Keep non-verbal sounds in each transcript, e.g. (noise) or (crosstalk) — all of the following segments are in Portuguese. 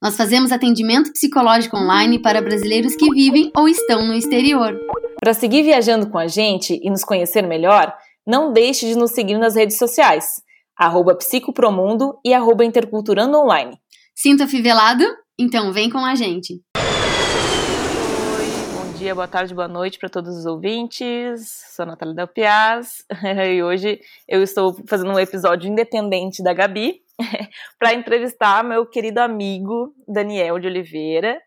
Nós fazemos atendimento psicológico online para brasileiros que vivem ou estão no exterior. Para seguir viajando com a gente e nos conhecer melhor, não deixe de nos seguir nas redes sociais, arroba psicopromundo e arroba interculturando online. Sinta fivelado? Então vem com a gente. Dia, boa tarde, boa noite para todos os ouvintes. Sou a Natália Del Piaz (laughs) e hoje eu estou fazendo um episódio independente da Gabi, (laughs) para entrevistar meu querido amigo Daniel de Oliveira.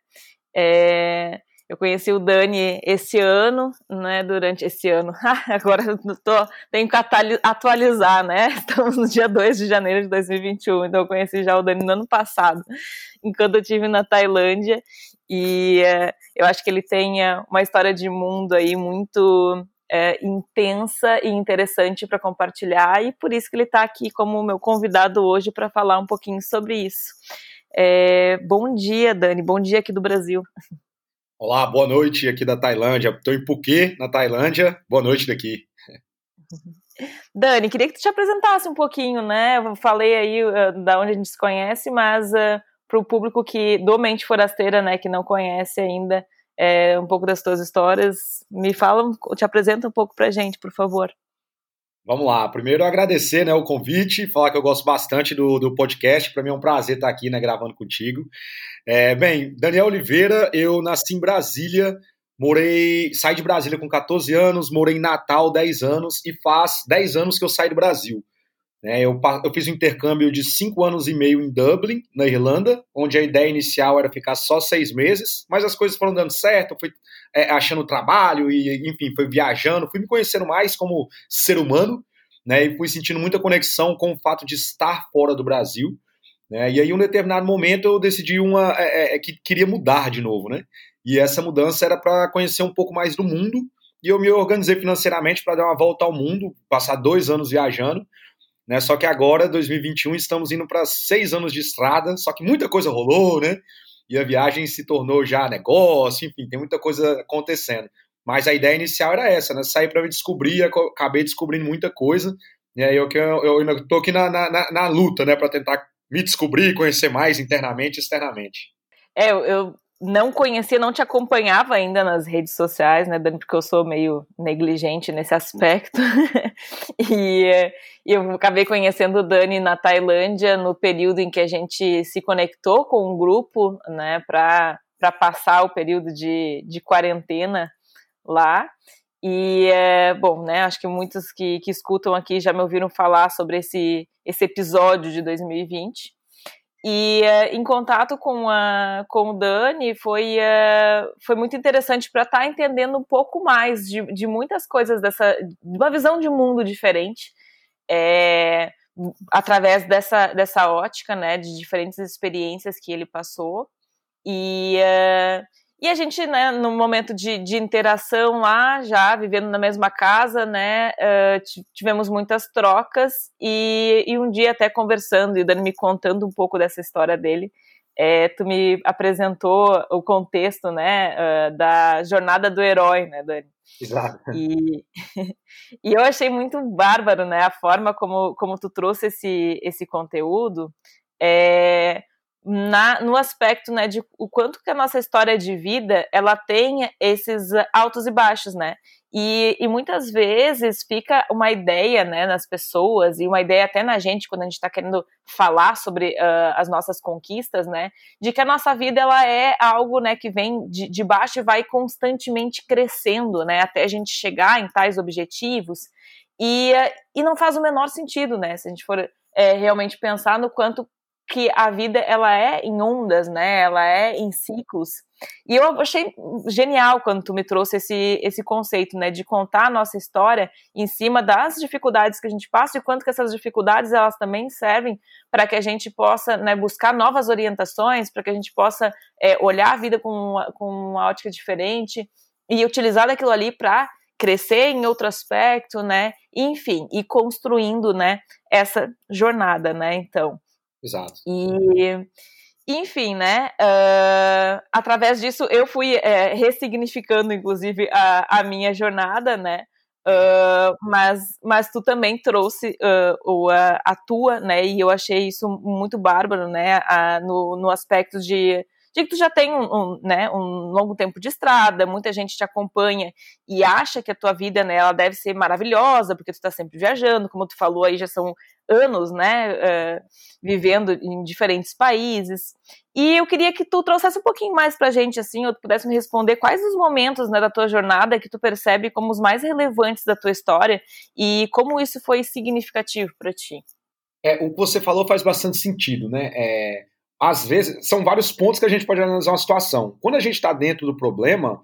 É, eu conheci o Dani esse ano, né? Durante esse ano. (laughs) Agora eu tô, tenho que atualizar, né? Estamos no dia 2 de janeiro de 2021, então eu conheci já o Dani no ano passado, enquanto eu estive na Tailândia. E é, eu acho que ele tem uma história de mundo aí muito é, intensa e interessante para compartilhar, e por isso que ele está aqui como meu convidado hoje para falar um pouquinho sobre isso. É, bom dia, Dani, bom dia aqui do Brasil. Olá, boa noite aqui da Tailândia. Estou em Phuket, na Tailândia. Boa noite daqui. Dani, queria que tu te apresentasse um pouquinho, né? Eu falei aí uh, da onde a gente se conhece, mas uh, para o público que do Mente Forasteira, né, que não conhece ainda, é, um pouco das tuas histórias. Me fala, te apresenta um pouco pra gente, por favor. Vamos lá. Primeiro, agradecer né, o convite, falar que eu gosto bastante do, do podcast. Para mim é um prazer estar aqui né, gravando contigo. É, bem, Daniel Oliveira, eu nasci em Brasília, morei, saí de Brasília com 14 anos, morei em Natal 10 anos e faz 10 anos que eu saí do Brasil. Né? Eu, eu fiz um intercâmbio de cinco anos e meio em Dublin, na Irlanda, onde a ideia inicial era ficar só seis meses, mas as coisas foram dando certo, eu fui é, achando trabalho e, enfim, fui viajando, fui me conhecendo mais como ser humano, né? E fui sentindo muita conexão com o fato de estar fora do Brasil. Né? E aí, em um determinado momento, eu decidi uma, é, é, que queria mudar de novo, né? E essa mudança era para conhecer um pouco mais do mundo. E eu me organizei financeiramente para dar uma volta ao mundo, passar dois anos viajando. Né? Só que agora, 2021, estamos indo para seis anos de estrada, só que muita coisa rolou, né? E a viagem se tornou já negócio, enfim, tem muita coisa acontecendo. Mas a ideia inicial era essa, né? Sair para me descobrir, acabei descobrindo muita coisa. E aí eu, eu, eu estou aqui na, na, na, luta, né, para tentar me descobrir, conhecer mais internamente e externamente. É, eu, não conhecia, não te acompanhava ainda nas redes sociais, né, Dani, porque eu sou meio negligente nesse aspecto. (laughs) e, e, eu acabei conhecendo o Dani na Tailândia no período em que a gente se conectou com um grupo, né, para passar o período de, de quarentena lá. E, é, bom, né, acho que muitos que, que escutam aqui já me ouviram falar sobre esse, esse episódio de 2020. E uh, em contato com, a, com o Dani foi, uh, foi muito interessante para estar tá entendendo um pouco mais de, de muitas coisas dessa, de uma visão de mundo diferente, é, através dessa, dessa ótica, né, de diferentes experiências que ele passou. E, e a gente, né, no momento de, de interação lá, já vivendo na mesma casa, né, uh, tivemos muitas trocas e, e, um dia até conversando e Dani me contando um pouco dessa história dele, é, tu me apresentou o contexto, né, uh, da jornada do herói, né, Dani? Exato. E, (laughs) e eu achei muito bárbaro, né, a forma como, como tu trouxe esse, esse conteúdo, é, na, no aspecto né, de o quanto que a nossa história de vida ela tem esses altos e baixos, né? E, e muitas vezes fica uma ideia né, nas pessoas, e uma ideia até na gente, quando a gente está querendo falar sobre uh, as nossas conquistas, né? De que a nossa vida ela é algo né, que vem de, de baixo e vai constantemente crescendo, né? Até a gente chegar em tais objetivos. E, e não faz o menor sentido, né? Se a gente for é, realmente pensar no quanto que a vida ela é em ondas, né? Ela é em ciclos. E eu achei genial quando tu me trouxe esse, esse conceito, né, de contar a nossa história em cima das dificuldades que a gente passa e quanto que essas dificuldades elas também servem para que a gente possa, né, buscar novas orientações, para que a gente possa é, olhar a vida com uma, com uma ótica diferente e utilizar aquilo ali para crescer em outro aspecto, né? Enfim, e construindo, né, essa jornada, né? Então. Exato. E enfim, né? Uh, através disso eu fui é, ressignificando, inclusive, a, a minha jornada, né? Uh, mas, mas tu também trouxe uh, o, a, a, tua, né? E eu achei isso muito bárbaro, né? A, no, no aspecto de de que tu já tem um, um, né, um longo tempo de estrada, muita gente te acompanha e acha que a tua vida, né, ela deve ser maravilhosa, porque tu está sempre viajando, como tu falou aí, já são anos, né, uh, vivendo em diferentes países. E eu queria que tu trouxesse um pouquinho mais pra gente, assim, ou tu pudesse me responder quais os momentos, né, da tua jornada que tu percebe como os mais relevantes da tua história e como isso foi significativo para ti. É, o que você falou faz bastante sentido, né? É, às vezes, são vários pontos que a gente pode analisar uma situação. Quando a gente está dentro do problema,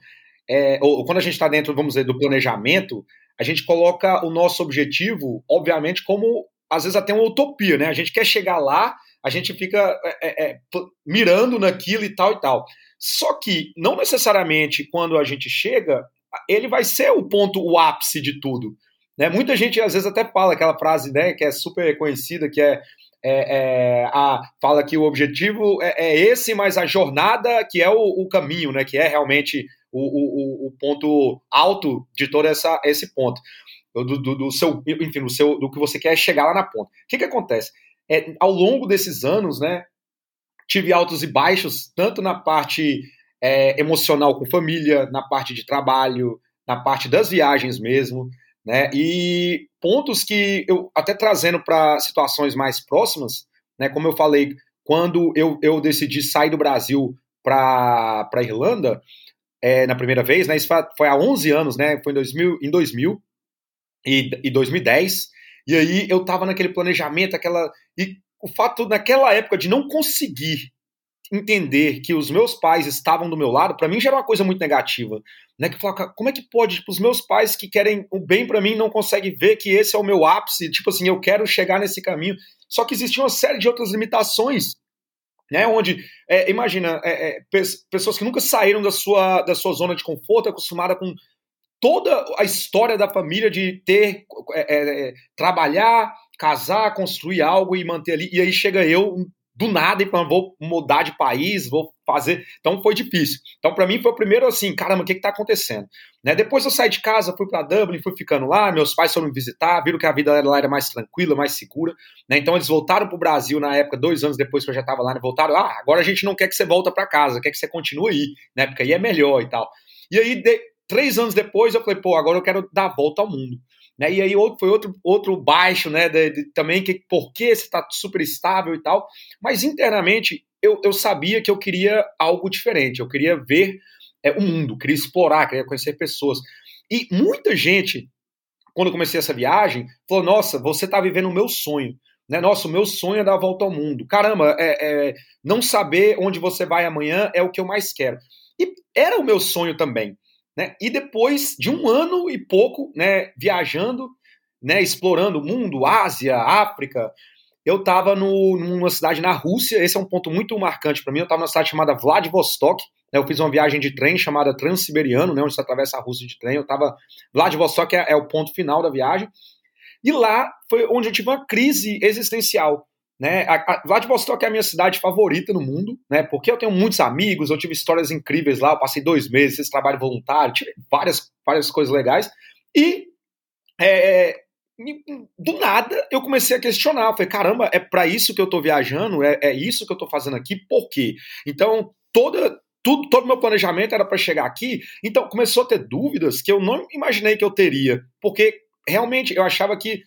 é, ou quando a gente está dentro, vamos dizer, do planejamento, a gente coloca o nosso objetivo, obviamente, como às vezes até uma utopia, né? A gente quer chegar lá, a gente fica é, é, é mirando naquilo e tal e tal. Só que, não necessariamente quando a gente chega, ele vai ser o ponto, o ápice de tudo. Né? Muita gente às vezes até fala aquela frase né, que é super conhecida, que é é, é, a, fala que o objetivo é, é, esse, mas a jornada que é o, o caminho, né, que é realmente o, o, o, ponto alto de todo essa, esse ponto. Do, do, do, seu, enfim, do, seu, do que você quer chegar lá na ponta. O que, que acontece? É, ao longo desses anos, né, tive altos e baixos, tanto na parte é, emocional com família, na parte de trabalho, na parte das viagens mesmo. Né? E pontos que eu, até trazendo para situações mais próximas, né, como eu falei, quando eu, eu decidi sair do Brasil para Irlanda, é, na primeira vez, né, isso foi há 11 anos, né, foi em 2000, em 2000 e, e 2010, e aí eu estava naquele planejamento, aquela. E o fato naquela época de não conseguir entender que os meus pais estavam do meu lado, para mim já era uma coisa muito negativa. Né? Que fala, como é que pode, tipo, os meus pais que querem o bem para mim não conseguem ver que esse é o meu ápice, tipo assim, eu quero chegar nesse caminho. Só que existia uma série de outras limitações, né? Onde, é, imagina, é, é, pessoas que nunca saíram da sua, da sua zona de conforto, acostumada com toda a história da família de ter, é, é, trabalhar, casar, construir algo e manter ali. E aí chega eu, do nada e falando, vou mudar de país, vou fazer. Então foi difícil. Então para mim foi o primeiro assim, caramba, o que está acontecendo? Né? Depois eu saí de casa, fui para Dublin, fui ficando lá, meus pais foram me visitar, viram que a vida lá era mais tranquila, mais segura. Né? Então eles voltaram para o Brasil na época, dois anos depois que eu já estava lá, né? voltaram, ah, agora a gente não quer que você volta para casa, quer que você continue aí, né? porque aí é melhor e tal. E aí, de... três anos depois, eu falei, pô, agora eu quero dar a volta ao mundo. Né? E aí outro, foi outro, outro baixo, né? De, de, também que por que você está super estável e tal. Mas internamente eu, eu sabia que eu queria algo diferente. Eu queria ver é, o mundo, queria explorar, queria conhecer pessoas. E muita gente, quando eu comecei essa viagem, falou: Nossa, você está vivendo o meu sonho. Né? Nossa, o meu sonho é dar a volta ao mundo. Caramba, é, é, não saber onde você vai amanhã é o que eu mais quero. E era o meu sonho também. Né? E depois de um ano e pouco né, viajando, né, explorando o mundo, Ásia, África, eu estava numa cidade na Rússia, esse é um ponto muito marcante para mim, eu estava numa cidade chamada Vladivostok, né, eu fiz uma viagem de trem chamada Transiberiano, né, onde você atravessa a Rússia de trem, eu estava, Vladivostok é, é o ponto final da viagem, e lá foi onde eu tive uma crise existencial, né? A, a Vladivostok é a minha cidade favorita no mundo, né? Porque eu tenho muitos amigos, eu tive histórias incríveis lá, eu passei dois meses, fiz trabalho voluntário, tive várias, várias coisas legais. E é, do nada eu comecei a questionar. Eu falei, caramba, é para isso que eu tô viajando? É, é isso que eu tô fazendo aqui? Por quê? Então, toda, tudo, todo meu planejamento era para chegar aqui. Então, começou a ter dúvidas que eu não imaginei que eu teria. Porque realmente eu achava que é, é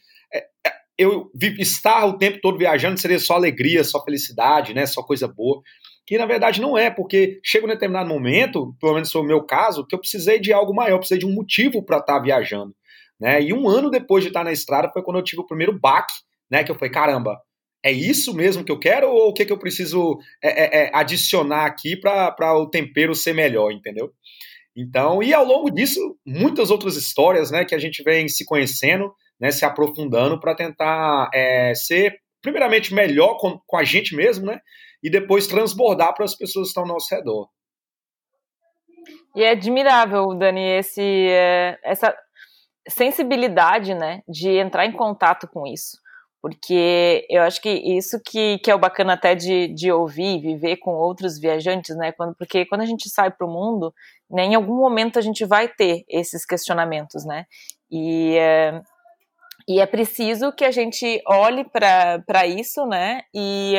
eu estar o tempo todo viajando seria só alegria, só felicidade, né? Só coisa boa. Que na verdade não é, porque chega um determinado momento, pelo menos foi o meu caso, que eu precisei de algo maior, precisei de um motivo para estar tá viajando. Né? E um ano depois de estar na estrada foi quando eu tive o primeiro baque, né? Que eu falei, caramba, é isso mesmo que eu quero ou o que, que eu preciso é, é, é adicionar aqui para o tempero ser melhor, entendeu? Então, e ao longo disso, muitas outras histórias, né, que a gente vem se conhecendo, né, se aprofundando para tentar é, ser, primeiramente, melhor com, com a gente mesmo, né, e depois transbordar para as pessoas que estão ao nosso redor. E é admirável, Dani, esse, é, essa sensibilidade, né, de entrar em contato com isso. Porque eu acho que isso que, que é o bacana até de, de ouvir, viver com outros viajantes, né? Quando, porque quando a gente sai para o mundo, né, em algum momento a gente vai ter esses questionamentos, né? E, é, e é preciso que a gente olhe para isso, né? E,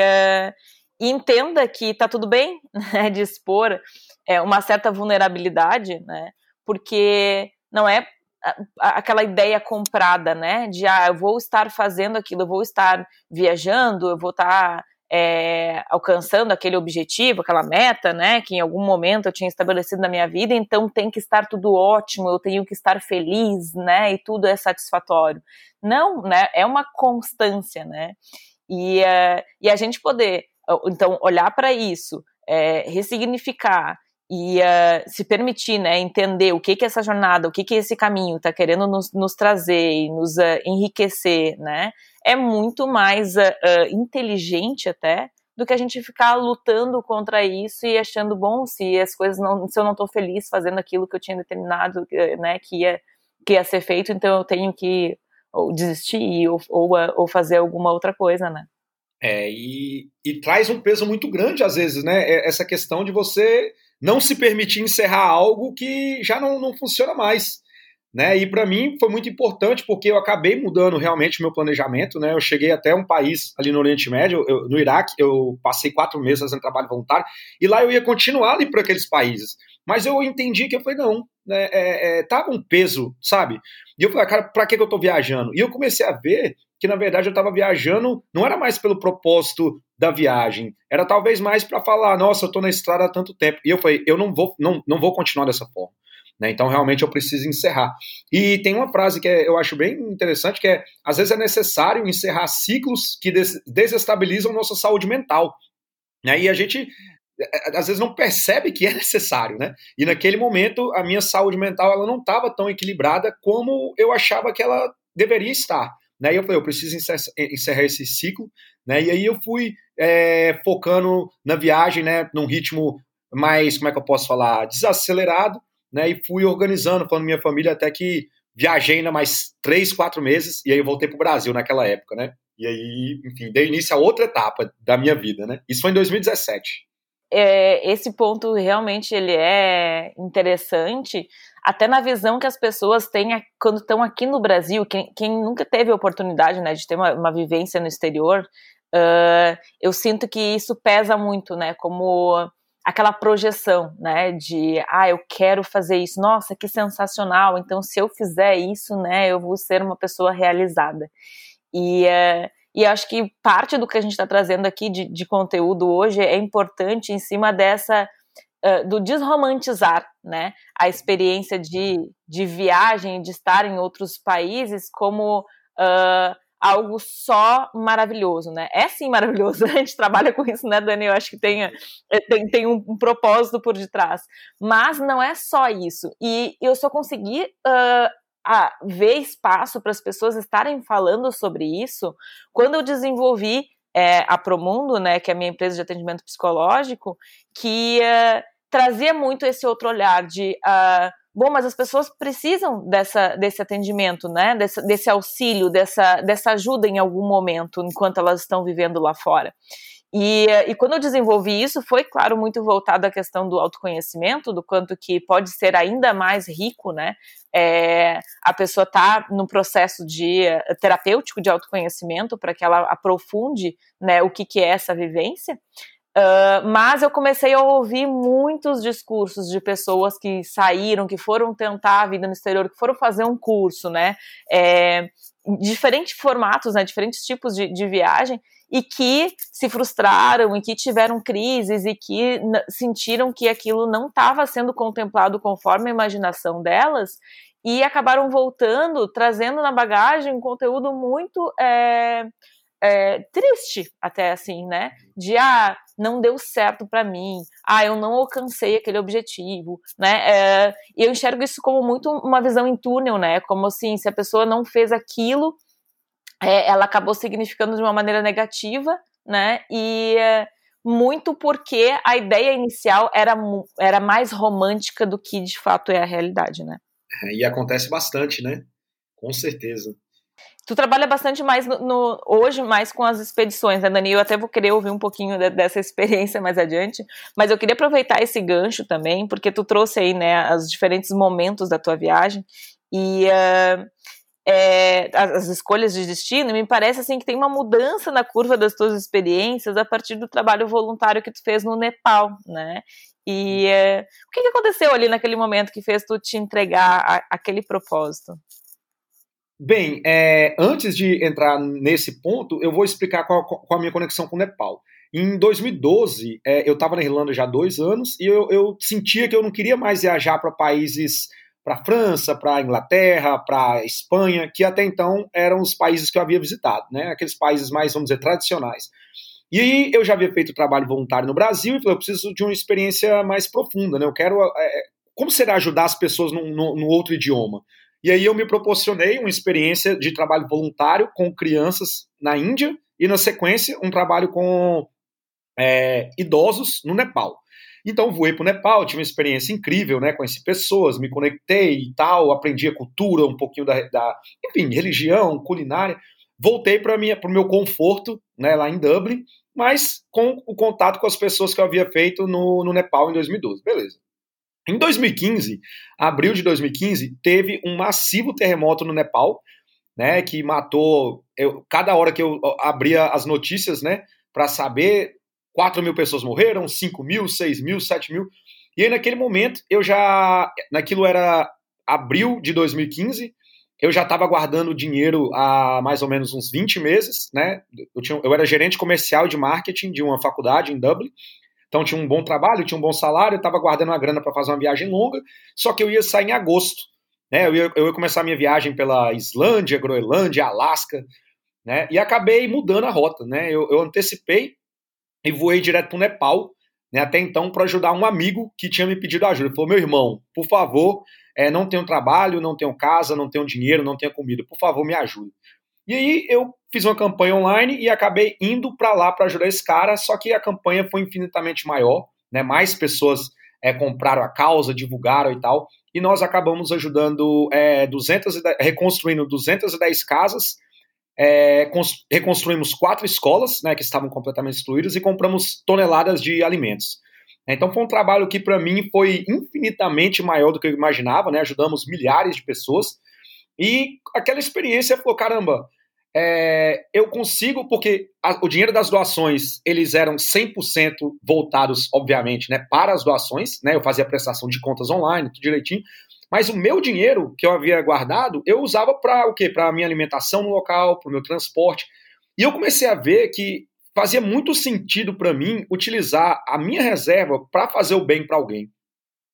e entenda que tá tudo bem (laughs) né, de expor é, uma certa vulnerabilidade, né? Porque não é aquela ideia comprada, né? De ah, eu vou estar fazendo aquilo, eu vou estar viajando, eu vou estar é, alcançando aquele objetivo, aquela meta, né? Que em algum momento eu tinha estabelecido na minha vida, então tem que estar tudo ótimo, eu tenho que estar feliz, né? E tudo é satisfatório. Não, né? É uma constância, né? E, uh, e a gente poder, então, olhar para isso, é, ressignificar e uh, se permitir, né, entender o que que essa jornada, o que que esse caminho está querendo nos, nos, trazer e nos uh, enriquecer, né, é muito mais uh, inteligente até do que a gente ficar lutando contra isso e achando bom se as coisas não, se eu não estou feliz fazendo aquilo que eu tinha determinado, né, que ia que ia ser feito, então eu tenho que ou desistir ou, ou, ou fazer alguma outra coisa, né. É, e, e traz um peso muito grande às vezes, né, é, essa questão de você não se permitir encerrar algo que já não, não funciona mais. Né? E para mim foi muito importante porque eu acabei mudando realmente o meu planejamento. Né? Eu cheguei até um país ali no Oriente Médio, eu, no Iraque, eu passei quatro meses fazendo trabalho voluntário e lá eu ia continuar ali para aqueles países. Mas eu entendi que eu falei, não, né, é, é, tava um peso, sabe? E eu falei, cara, para que, que eu tô viajando? E eu comecei a ver que na verdade eu estava viajando, não era mais pelo propósito da viagem, era talvez mais para falar, nossa, eu estou na estrada há tanto tempo. E eu falei, eu não vou, não, não vou continuar dessa forma. Né? Então realmente eu preciso encerrar. E tem uma frase que é, eu acho bem interessante, que é, às vezes é necessário encerrar ciclos que des desestabilizam nossa saúde mental. Né? E a gente é, é, às vezes não percebe que é necessário, né? E naquele momento a minha saúde mental ela não estava tão equilibrada como eu achava que ela deveria estar. Né? E eu falei, eu preciso encerrar esse ciclo, né? E aí eu fui é, focando na viagem, né? Num ritmo mais, como é que eu posso falar, desacelerado, né? E fui organizando, falando minha família até que viajei ainda mais três, quatro meses e aí eu voltei para o Brasil naquela época, né? E aí, enfim, dei início a outra etapa da minha vida, né? Isso foi em 2017. É, esse ponto realmente ele é interessante, até na visão que as pessoas têm quando estão aqui no Brasil, quem, quem, nunca teve a oportunidade né, de ter uma, uma vivência no exterior, uh, eu sinto que isso pesa muito, né, como aquela projeção, né, de, ah, eu quero fazer isso, nossa, que sensacional, então se eu fizer isso, né, eu vou ser uma pessoa realizada. E, uh, e acho que parte do que a gente está trazendo aqui de, de conteúdo hoje é importante em cima dessa uh, do desromantizar, né, a experiência de, de viagem, de estar em outros países como uh, algo só maravilhoso, né? É sim maravilhoso, (laughs) a gente trabalha com isso, né, Dani? Eu acho que tem, eh, tem, tem um, propósito por detrás. Mas não é só isso. E eu só consegui uh, a ver espaço para as pessoas estarem falando sobre isso quando eu desenvolvi é, a Promundo, né, que é a minha empresa de atendimento psicológico, que uh, trazia muito esse outro olhar de uh, bom, mas as pessoas precisam dessa, desse atendimento, né? Desse, desse auxílio, dessa, dessa ajuda em algum momento, enquanto elas estão vivendo lá fora. E, e, quando eu desenvolvi isso, foi, claro, muito voltado à questão do autoconhecimento, do quanto que pode ser ainda mais rico, né? É, a pessoa tá no processo de terapêutico de autoconhecimento para que ela aprofunde né, o que, que é essa vivência. Uh, mas eu comecei a ouvir muitos discursos de pessoas que saíram, que foram tentar a vida no exterior, que foram fazer um curso, né? É, diferentes formatos, né? Diferentes tipos de, de viagem e que se frustraram e que tiveram crises e que sentiram que aquilo não estava sendo contemplado conforme a imaginação delas e acabaram voltando, trazendo na bagagem um conteúdo muito é, é, triste, até assim, né? De ah, não deu certo para mim, ah, eu não alcancei aquele objetivo, né? É, e eu enxergo isso como muito uma visão em túnel, né? Como assim, se a pessoa não fez aquilo, é, ela acabou significando de uma maneira negativa, né? E é, muito porque a ideia inicial era, era mais romântica do que de fato é a realidade, né? É, e acontece bastante, né? Com certeza. Tu trabalha bastante mais no, no, hoje, mais com as expedições, né, Dani? Eu até vou querer ouvir um pouquinho de, dessa experiência mais adiante, mas eu queria aproveitar esse gancho também, porque tu trouxe aí, né, os diferentes momentos da tua viagem e uh, é, as, escolhas de destino, me parece assim que tem uma mudança na curva das tuas experiências a partir do trabalho voluntário que tu fez no Nepal, né? E uh, o que, que aconteceu ali naquele momento que fez tu te entregar a, aquele propósito? Bem, é, antes de entrar nesse ponto, eu vou explicar qual, qual a minha conexão com o Nepal. Em 2012, é, eu estava na Irlanda já há dois anos e eu, eu, sentia que eu não queria mais viajar para países, para França, para Inglaterra, para Espanha, que até então eram os países que eu havia visitado, né? Aqueles países mais, vamos dizer, tradicionais. E aí eu já havia feito trabalho voluntário no Brasil e falei, eu preciso de uma experiência mais profunda, né? Eu quero. É, como será ajudar as pessoas no, no outro idioma? E aí eu me proporcionei uma experiência de trabalho voluntário com crianças na Índia e, na sequência, um trabalho com é, idosos no Nepal. Então voei para o Nepal, tive uma experiência incrível, né? Conheci pessoas, me conectei e tal, aprendi a cultura, um pouquinho da, da enfim, religião, culinária. Voltei para o meu conforto, né, lá em Dublin, mas com o contato com as pessoas que eu havia feito no, no Nepal em 2012. Beleza. Em 2015, abril de 2015, teve um massivo terremoto no Nepal, né, que matou. Eu, cada hora que eu abria as notícias, né, para saber, 4 mil pessoas morreram, 5 mil, 6 mil, 7 mil. E aí, naquele momento, eu já. Naquilo era abril de 2015, eu já estava guardando dinheiro há mais ou menos uns 20 meses, né? Eu, tinha, eu era gerente comercial de marketing de uma faculdade em Dublin. Então tinha um bom trabalho, tinha um bom salário, estava guardando uma grana para fazer uma viagem longa, só que eu ia sair em agosto. Né? Eu, ia, eu ia começar a minha viagem pela Islândia, Groenlândia, Alasca, né? e acabei mudando a rota. Né? Eu, eu antecipei e voei direto para o Nepal, né? até então, para ajudar um amigo que tinha me pedido ajuda. Ele falou: meu irmão, por favor, é, não tenho trabalho, não tenho casa, não tenho dinheiro, não tenho comida, por favor, me ajude. E aí eu fiz uma campanha online e acabei indo para lá para ajudar esse cara, só que a campanha foi infinitamente maior, né? Mais pessoas é, compraram a causa, divulgaram e tal, e nós acabamos ajudando é, 210, reconstruindo 210 casas, é, reconstruímos quatro escolas, né, que estavam completamente destruídas e compramos toneladas de alimentos. Então foi um trabalho que para mim foi infinitamente maior do que eu imaginava, né? Ajudamos milhares de pessoas e aquela experiência falou caramba, é, eu consigo, porque a, o dinheiro das doações, eles eram 100% voltados, obviamente, né, para as doações, né, eu fazia prestação de contas online, tudo direitinho, mas o meu dinheiro que eu havia guardado, eu usava para o quê? Para a minha alimentação no local, para o meu transporte, e eu comecei a ver que fazia muito sentido para mim utilizar a minha reserva para fazer o bem para alguém.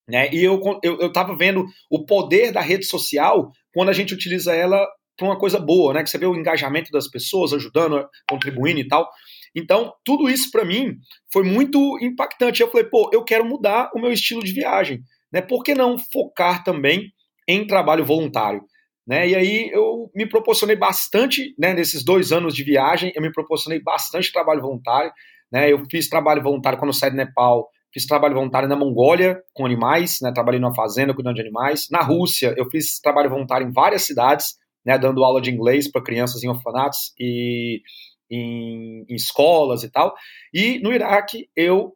Né? E eu estava eu, vendo o poder da rede social quando a gente utiliza ela para uma coisa boa, né? Que você vê o engajamento das pessoas ajudando, contribuindo e tal. Então, tudo isso para mim foi muito impactante. Eu falei, pô, eu quero mudar o meu estilo de viagem, né? Por que não focar também em trabalho voluntário? Né? E aí eu me proporcionei bastante, né, nesses dois anos de viagem, eu me proporcionei bastante trabalho voluntário. Né? Eu fiz trabalho voluntário quando saí do Nepal, fiz trabalho voluntário na Mongólia com animais, né? trabalhei numa fazenda cuidando de animais. Na Rússia, eu fiz trabalho voluntário em várias cidades, né, dando aula de inglês para crianças em orfanatos e em, em, escolas e tal. E no Iraque eu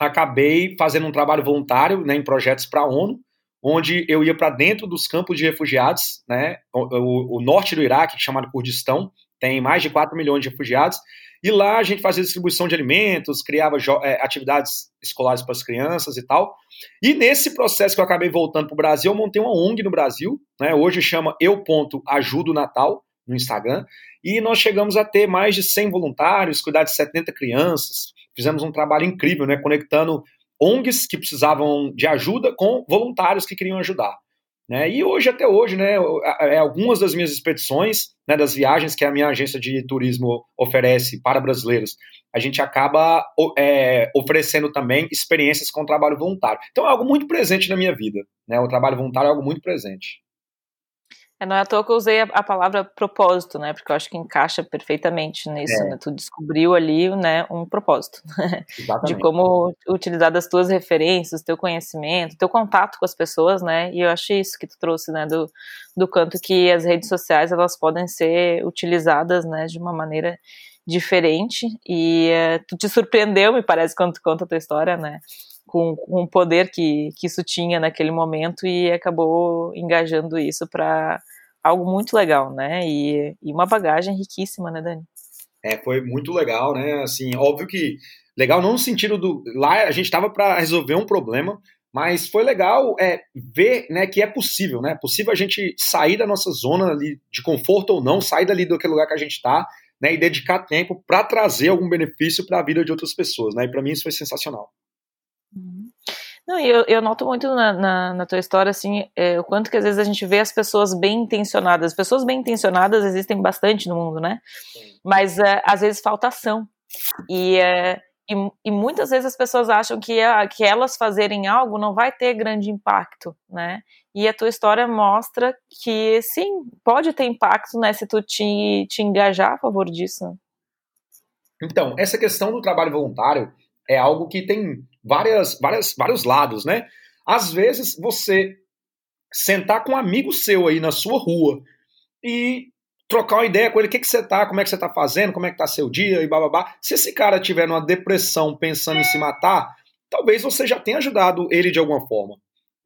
acabei fazendo um trabalho voluntário né, em projetos para a ONU, onde eu ia para dentro dos campos de refugiados, né, o, o, norte do Iraque, chamado Kurdistão, tem mais de 4 milhões de refugiados, e lá a gente fazia distribuição de alimentos, criava é, atividades escolares para as crianças e tal. E nesse processo que eu acabei voltando para o Brasil, eu montei uma ONG no Brasil, né? Hoje chama Eu Ponto Ajudo Natal no Instagram, e nós chegamos a ter mais de 100 voluntários, cuidar de 70 crianças. Fizemos um trabalho incrível, né? Conectando ONGs que precisavam de ajuda com voluntários que queriam ajudar. Né? E hoje, até hoje, né, é, algumas das minhas expedições, né, das viagens que a minha agência de turismo oferece para brasileiros, a gente acaba é, oferecendo também experiências com trabalho voluntário. Então é algo muito presente na minha vida. Né? O trabalho voluntário é algo muito presente. É, não é à toa que eu usei a, a, palavra propósito, né? Porque eu acho que encaixa perfeitamente nisso, é. né? Tu descobriu ali, né, um propósito. (laughs) De como utilizar das tuas referências, teu conhecimento, teu contato com as pessoas, né? E eu acho isso que tu trouxe, né? Do, do quanto que as redes sociais, elas podem ser utilizadas, né? De uma maneira diferente. E uh, tu te surpreendeu, me parece, quando tu conta a tua história, né? Com, com o poder que, que isso tinha naquele momento e acabou engajando isso para algo muito legal, né? E, e, uma bagagem riquíssima, né, Dani? É, foi muito legal, né? Assim, óbvio que legal não no sentido do lá a gente estava para resolver um problema, mas foi legal é, ver, né, que é possível, né? É possível a gente sair da nossa zona ali de conforto ou não, sair dali daquele lugar que a gente está, né, e dedicar tempo para trazer algum benefício para a vida de outras pessoas, né? E para mim isso foi sensacional. Não, eu, eu noto muito na, na, na tua história, assim, é, o quanto que às vezes a gente vê as pessoas bem intencionadas. Pessoas bem intencionadas existem bastante no mundo, né? Mas é, às vezes falta ação. E, é, e, e, muitas vezes as pessoas acham que, a, que elas fazerem algo não vai ter grande impacto, né? E a tua história mostra que sim, pode ter impacto, né, se tu te, te engajar a favor disso. Então, essa questão do trabalho voluntário é algo que tem várias, várias, vários lados, né? Às vezes você sentar com um amigo seu aí na sua rua e trocar uma ideia com ele, o que, que você tá, como é que você tá fazendo, como é que tá seu dia e bababá. Se esse cara tiver numa depressão pensando em se matar, talvez você já tenha ajudado ele de alguma forma.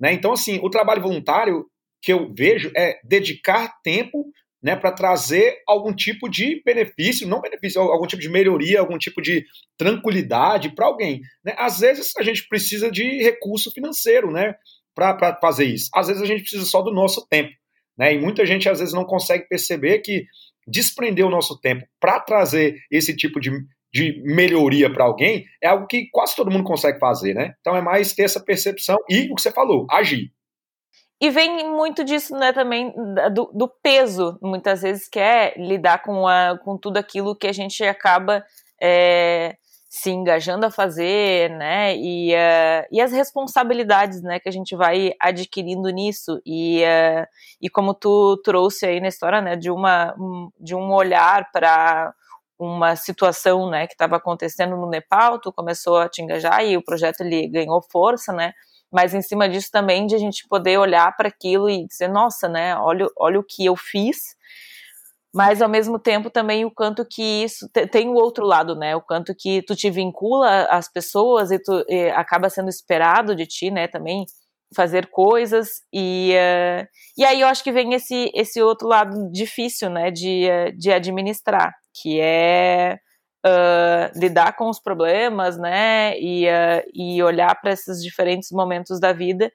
Né? Então, assim, o trabalho voluntário que eu vejo é dedicar tempo né, para trazer algum tipo de benefício, não benefício, algum tipo de melhoria, algum tipo de tranquilidade para alguém. Né? Às vezes a gente precisa de recurso financeiro né, para fazer isso. Às vezes a gente precisa só do nosso tempo. Né? E muita gente às vezes não consegue perceber que desprender o nosso tempo para trazer esse tipo de, de melhoria para alguém é algo que quase todo mundo consegue fazer. Né? Então é mais ter essa percepção e o que você falou, agir. E vem muito disso, né, também, do, do, peso, muitas vezes, que é lidar com, a, com tudo aquilo que a gente acaba é, se engajando a fazer, né, e, uh, e as responsabilidades, né, que a gente vai adquirindo nisso, e, uh, e como tu trouxe aí na história, né, de, uma, de um olhar para uma situação, né, que estava acontecendo no Nepal, tu começou a te engajar e o projeto ele ganhou força, né, mas em cima disso também de a gente poder olhar para aquilo e dizer, nossa, né, olha, olha o que eu fiz, mas ao mesmo tempo também o quanto que isso tem o outro lado, né, o quanto que tu te vincula às pessoas e tu e acaba sendo esperado de ti, né, também fazer coisas e uh, e aí eu acho que vem esse esse outro lado difícil, né, de, de administrar, que é uh, lidar com os problemas, né, e, uh, e olhar para esses diferentes momentos da vida,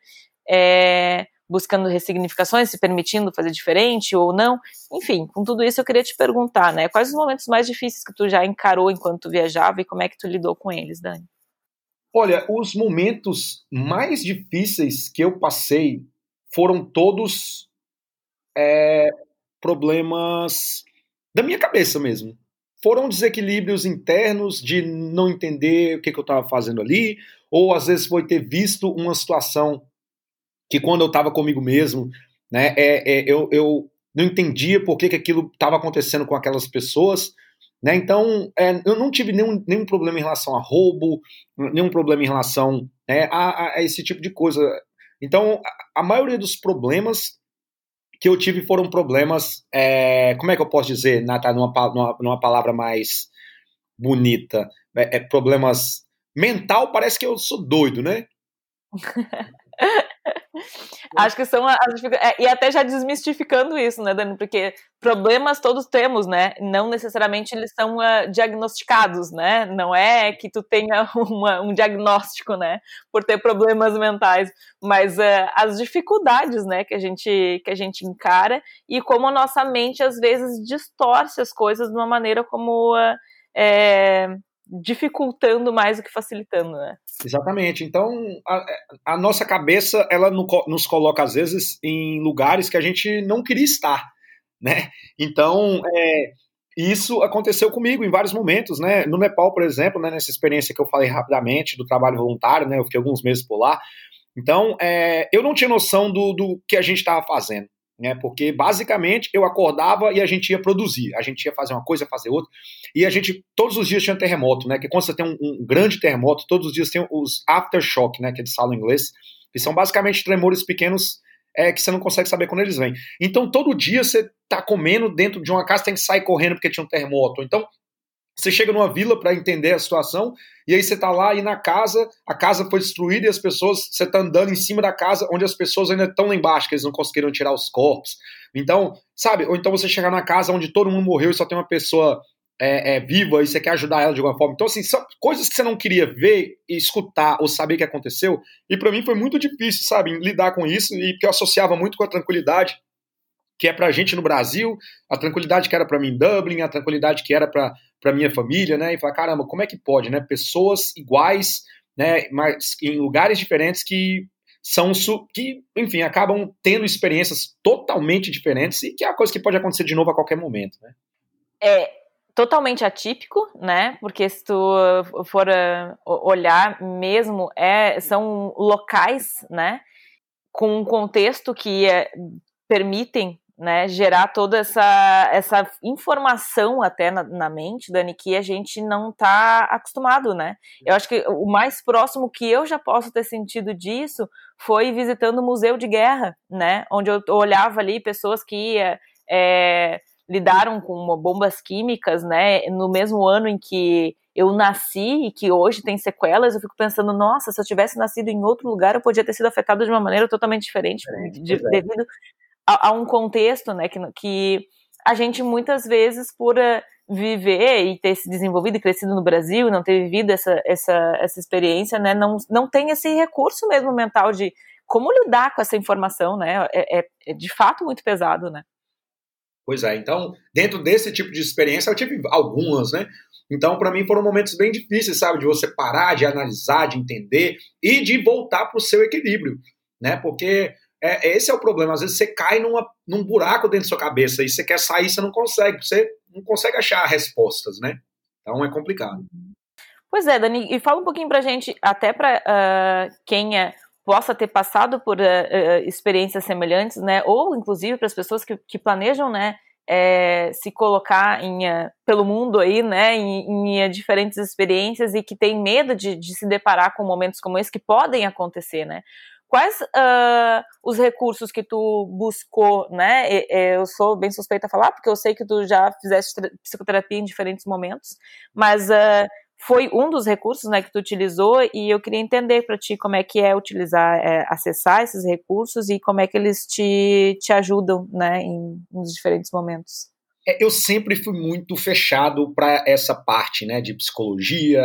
é, buscando ressignificações, se permitindo fazer diferente ou não. Enfim, com tudo isso eu queria te perguntar, né, quais os momentos mais difíceis que tu já encarou enquanto tu viajava e como é que tu lidou com eles, Dani? Olha, os momentos mais difíceis que eu passei foram todos é, problemas da minha cabeça mesmo foram desequilíbrios internos de não entender o que, que eu estava fazendo ali, ou às vezes foi ter visto uma situação que quando eu estava comigo mesmo, né, é, é, eu, eu não entendia por que, que aquilo estava acontecendo com aquelas pessoas, né, então é, eu não tive nenhum, nenhum problema em relação a roubo, nenhum problema em relação né, a, a, esse tipo de coisa. Então, a, a maioria dos problemas que eu tive foram problemas, é, como é que eu posso dizer, Natália, numa, numa, numa palavra mais bonita, é, é, problemas mental, parece que eu sou doido, né? (laughs) (laughs) Acho que são as é, e até já desmistificando isso, né, Dani? Porque problemas todos temos, né? Não necessariamente eles são uh, diagnosticados, né? Não é que tu tenha (laughs) uma, um diagnóstico, né, por ter problemas mentais, mas uh, as dificuldades, né, que a gente que a gente encara e como a nossa mente às vezes distorce as coisas de uma maneira como uh, é, dificultando mais do que facilitando, né? Exatamente. Então, a, a nossa cabeça, ela nos coloca, às vezes, em lugares que a gente não queria estar, né? Então, é, isso aconteceu comigo em vários momentos, né? No Nepal, por exemplo, né, nessa experiência que eu falei rapidamente do trabalho voluntário, né? Eu fiquei alguns meses por lá. Então, é, eu não tinha noção do, do que a gente estava fazendo né? Porque basicamente eu acordava e a gente ia produzir, a gente ia fazer uma coisa, fazer outra, e a gente todos os dias tinha terremoto, né? Que quando você tem um, um grande terremoto, todos os dias tem os aftershock, né? Que eles falam em inglês, que são basicamente tremores pequenos é, que você não consegue saber quando eles vêm. Então todo dia você tá comendo dentro de uma casa, tem que sair correndo porque tinha um terremoto. Então você chega numa vila para entender a situação, e aí você tá lá e na casa, a casa foi destruída e as pessoas, você tá andando em cima da casa onde as pessoas ainda estão lá embaixo, que eles não conseguiram tirar os corpos. Então, sabe, ou então você chegar na casa onde todo mundo morreu e só tem uma pessoa é, é, viva e você quer ajudar ela de alguma forma. Então, assim, são coisas que você não queria ver escutar ou saber que aconteceu. E para mim foi muito difícil, sabe, lidar com isso, e porque eu associava muito com a tranquilidade que é pra gente no Brasil, a tranquilidade que era para mim em Dublin, a tranquilidade que era para para minha família, né? E falar, caramba, como é que pode, né? Pessoas iguais, né? Mas em lugares diferentes que são que, enfim, acabam tendo experiências totalmente diferentes e que é uma coisa que pode acontecer de novo a qualquer momento, né? É totalmente atípico, né? Porque se tu for uh, olhar mesmo, é, são locais, né? Com um contexto que é, permitem né, gerar toda essa, essa informação até na, na, mente, Dani, que a gente não está acostumado, né? Eu acho que o mais próximo que eu já posso ter sentido disso foi visitando o Museu de Guerra, né? Onde eu olhava ali pessoas que é, lidaram com bombas químicas, né? No mesmo ano em que eu nasci e que hoje tem sequelas, eu fico pensando, nossa, se eu tivesse nascido em outro lugar, eu podia ter sido afetado de uma maneira totalmente diferente, é, de, devido a, a um contexto, né, que, que a gente muitas vezes, por uh, viver e ter se desenvolvido e crescido no Brasil não ter vivido essa, essa, essa experiência, né, não, não tem esse recurso mesmo mental de como lidar com essa informação, né, é, é, é de fato muito pesado, né. Pois é, então, dentro desse tipo de experiência, eu tive algumas, né, então, para mim, foram momentos bem difíceis, sabe? De você parar, de analisar, de entender e de voltar para o seu equilíbrio, né? Porque é, esse é o problema. Às vezes você cai numa, num buraco dentro da sua cabeça e você quer sair, você não consegue. Você não consegue achar respostas, né? Então é complicado. Pois é, Dani, e fala um pouquinho pra gente, até para uh, ah, quem é, possa ter passado por uh, uh, experiências semelhantes, né? Ou inclusive para as pessoas que, que planejam, né? É, se colocar em, pelo mundo aí, né, em, em, diferentes experiências e que tem medo de, de, se deparar com momentos como esse que podem acontecer, né? Quais uh, os recursos que tu buscou, né? Eu sou bem suspeita a falar, porque eu sei que tu já fizeste psicoterapia em diferentes momentos, mas uh, foi um dos recursos né, que tu utilizou e eu queria entender para ti como é que é utilizar, é, acessar esses recursos e como é que eles te, te ajudam né, em, nos diferentes momentos. É, eu sempre fui muito fechado para essa parte né, de psicologia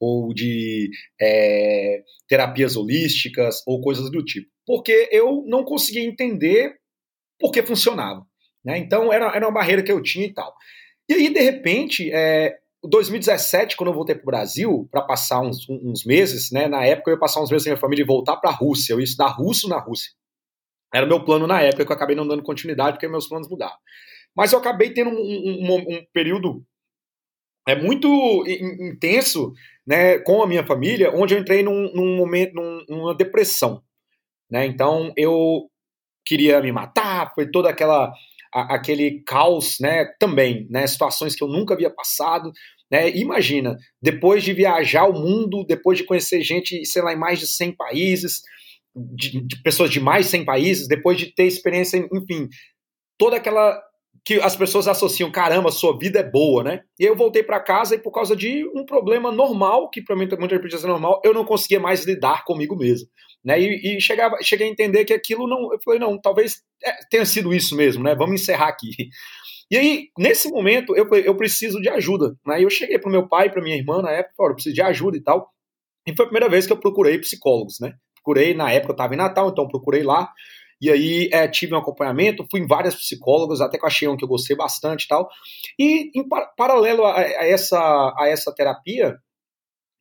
ou de é, terapias holísticas ou coisas do tipo, porque eu não conseguia entender por que funcionava. Né? Então era, era uma barreira que eu tinha e tal. E aí, de repente, é, 2017, quando eu voltei para o Brasil, para passar uns, uns, meses, né, na época eu ia passar uns meses com a minha família e voltar para a Rússia, eu ia estudar russo na Rússia. Era o meu plano na época, que eu acabei não dando continuidade porque meus planos mudaram. Mas eu acabei tendo um, um, um período é muito intenso né, com a minha família, onde eu entrei num, num momento, num, numa depressão. Né? Então eu queria me matar, foi toda aquela a, aquele caos, né? Também, né? Situações que eu nunca havia passado. Né? Imagina, depois de viajar o mundo, depois de conhecer gente, sei lá, em mais de 100 países, de, de pessoas de mais de 100 países, depois de ter experiência, enfim, toda aquela que as pessoas associam, caramba, sua vida é boa, né? E eu voltei para casa e por causa de um problema normal, que para mim muita podia ser normal, eu não conseguia mais lidar comigo mesmo, né? E, e chegava, cheguei a entender que aquilo não, eu falei, não, talvez é, tenha sido isso mesmo, né? Vamos encerrar aqui. (laughs) E aí, nesse momento, eu, eu preciso de ajuda, né? Eu cheguei pro meu pai, para minha irmã na época, falei, eu preciso de ajuda e tal. E foi a primeira vez que eu procurei psicólogos, né? Procurei, na época eu estava em Natal, então procurei lá. E aí é, tive um acompanhamento, fui em várias psicólogas, até que eu achei um que eu gostei bastante e tal. E em par paralelo a, a, essa, a essa terapia,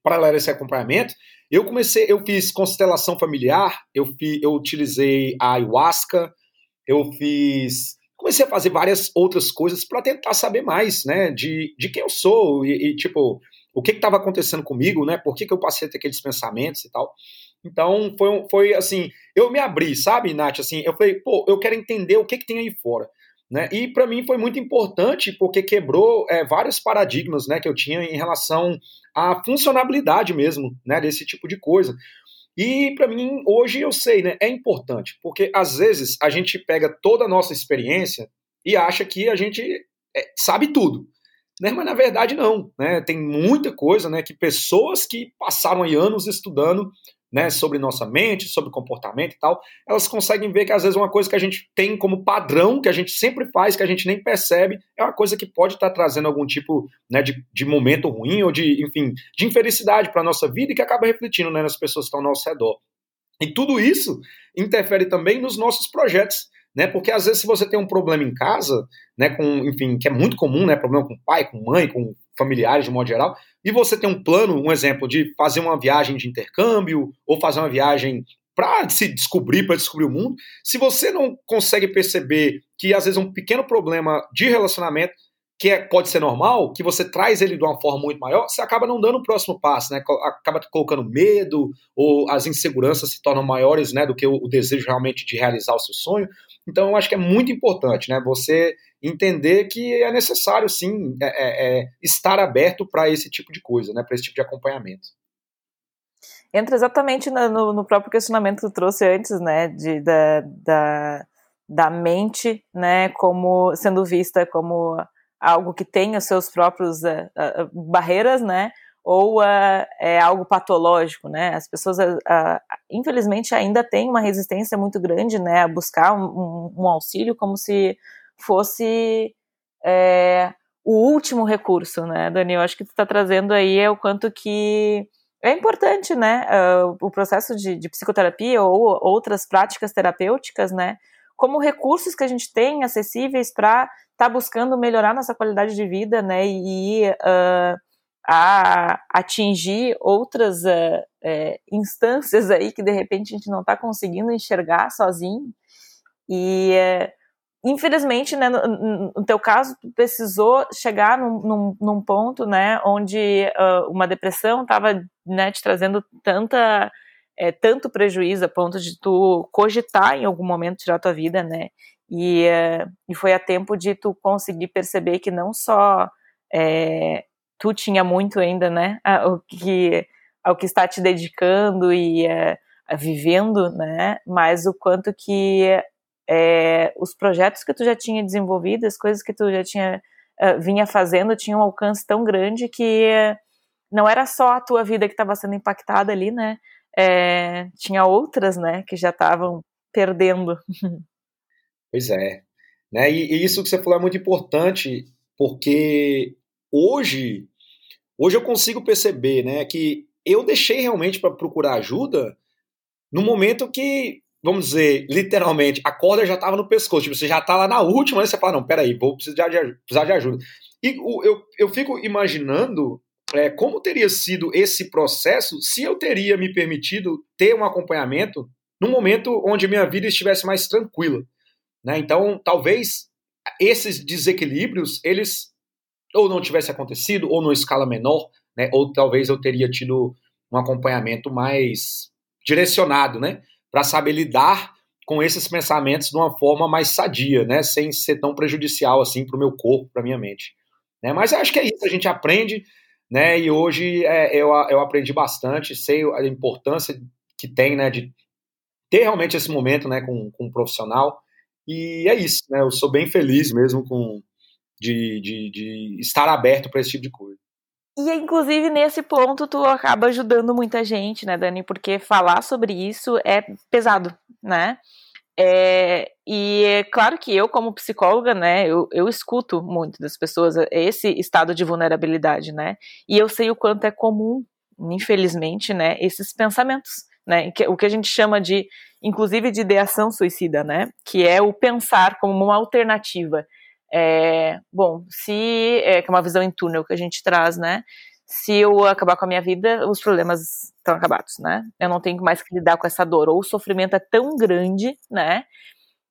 paralelo a esse acompanhamento, eu comecei, eu fiz constelação familiar, eu, fi, eu utilizei a ayahuasca, eu fiz. Comecei a fazer várias outras coisas para tentar saber mais, né, de, de quem eu sou e, e tipo, o que estava acontecendo comigo, né, por que, que eu passei a ter aqueles pensamentos e tal. Então, foi, foi assim, eu me abri, sabe, Nath, assim, eu falei, pô, eu quero entender o que, que tem aí fora. Né? E para mim foi muito importante porque quebrou é, vários paradigmas né, que eu tinha em relação à funcionabilidade mesmo né, desse tipo de coisa. E para mim, hoje eu sei, né, é importante, porque às vezes a gente pega toda a nossa experiência e acha que a gente é, sabe tudo. Né, mas na verdade não, né? Tem muita coisa, né, que pessoas que passaram aí anos estudando né, sobre nossa mente, sobre comportamento e tal, elas conseguem ver que às vezes uma coisa que a gente tem como padrão, que a gente sempre faz, que a gente nem percebe, é uma coisa que pode estar trazendo algum tipo né, de, de momento ruim ou de, enfim, de infelicidade para a nossa vida e que acaba refletindo né, nas pessoas que estão ao nosso redor. E tudo isso interfere também nos nossos projetos, né? Porque às vezes se você tem um problema em casa, né, com, enfim, que é muito comum, né, problema com pai, com mãe, com familiares de modo geral, e você tem um plano, um exemplo, de fazer uma viagem de intercâmbio ou fazer uma viagem para se descobrir, para descobrir o mundo, se você não consegue perceber que às vezes um pequeno problema de relacionamento que é, pode ser normal, que você traz ele de uma forma muito maior, você acaba não dando o próximo passo, né? Acaba colocando medo, ou as inseguranças se tornam maiores, né, do que o, o desejo realmente de realizar o seu sonho. Então, eu acho que é muito importante, né, você entender que é necessário, sim, é, é, é estar aberto para esse tipo de coisa, né, para esse tipo de acompanhamento. Entra exatamente no, no, próprio questionamento que tu trouxe antes, né, de, da, da, da mente, né, como sendo vista como algo que tem os seus próprios uh, uh, barreiras, né, ou uh, é algo patológico, né? As pessoas, uh, infelizmente, ainda têm uma resistência muito grande, né, a buscar um, um, auxílio como se fosse é, o último recurso, né, Dani? Eu acho que tu está trazendo aí é o quanto que é importante, né, o processo de, de, psicoterapia ou outras práticas terapêuticas, né, como recursos que a gente tem acessíveis para estar tá buscando melhorar nossa qualidade de vida, né, e uh, a atingir outras uh, uh, instâncias aí que de repente a gente não está conseguindo enxergar sozinho. E infelizmente, né, no, no, teu caso, tu precisou chegar num, num, num ponto, né, onde uh, uma depressão estava, né, te trazendo tanta, é, tanto prejuízo a ponto de tu cogitar em algum momento tirar tua vida, né, e, e foi a tempo de tu conseguir perceber que não só é, tu tinha muito ainda, né, ao que, ao que está te dedicando e uh, vivendo, né, mas o quanto que é, os projetos que tu já tinha desenvolvido, as coisas que tu já tinha uh, vinha fazendo tinham um alcance tão grande que não era só a tua vida que estava sendo impactada ali, né? É, tinha outras, né, que já estavam perdendo. (laughs) Pois é, né? E, e, isso que você falou é muito importante porque hoje, hoje eu consigo perceber, né, que eu deixei realmente para procurar ajuda no momento que vamos dizer, literalmente, a corda já estava no pescoço, tipo, você já está lá na última, aí você fala, não, peraí, vou precisar de, precisar de ajuda. E eu, eu fico imaginando é, como teria sido esse processo se eu teria me permitido ter um acompanhamento no momento onde minha vida estivesse mais tranquila. Né? Então, talvez esses desequilíbrios, eles ou não tivessem acontecido, ou numa escala menor, né? ou talvez eu teria tido um acompanhamento mais direcionado, né? para saber lidar com esses pensamentos de uma forma mais sadia, né, sem ser tão prejudicial assim para o meu corpo, para minha mente. Né? Mas acho que é isso, a gente aprende, né, e hoje é, eu, eu aprendi bastante, sei a importância que tem, né, de ter realmente esse momento, né, com, com um profissional, e é isso, né, eu sou bem feliz mesmo com de, de, de estar aberto para esse tipo de coisa. E inclusive nesse ponto tu acaba ajudando muita gente, né, Dani? Porque falar sobre isso é pesado, né? É, e é claro que eu, como psicóloga, né, eu, eu escuto muito das pessoas esse estado de vulnerabilidade, né? E eu sei o quanto é comum, infelizmente, né, esses pensamentos, né? Que, o que a gente chama de, inclusive, de ideação suicida, né? Que é o pensar como uma alternativa é, bom, se é, que é uma visão em túnel que a gente traz, né? se eu acabar com a minha vida, os problemas estão acabados, né? Eu não tenho mais que lidar com essa dor. Ou o sofrimento é tão grande, né?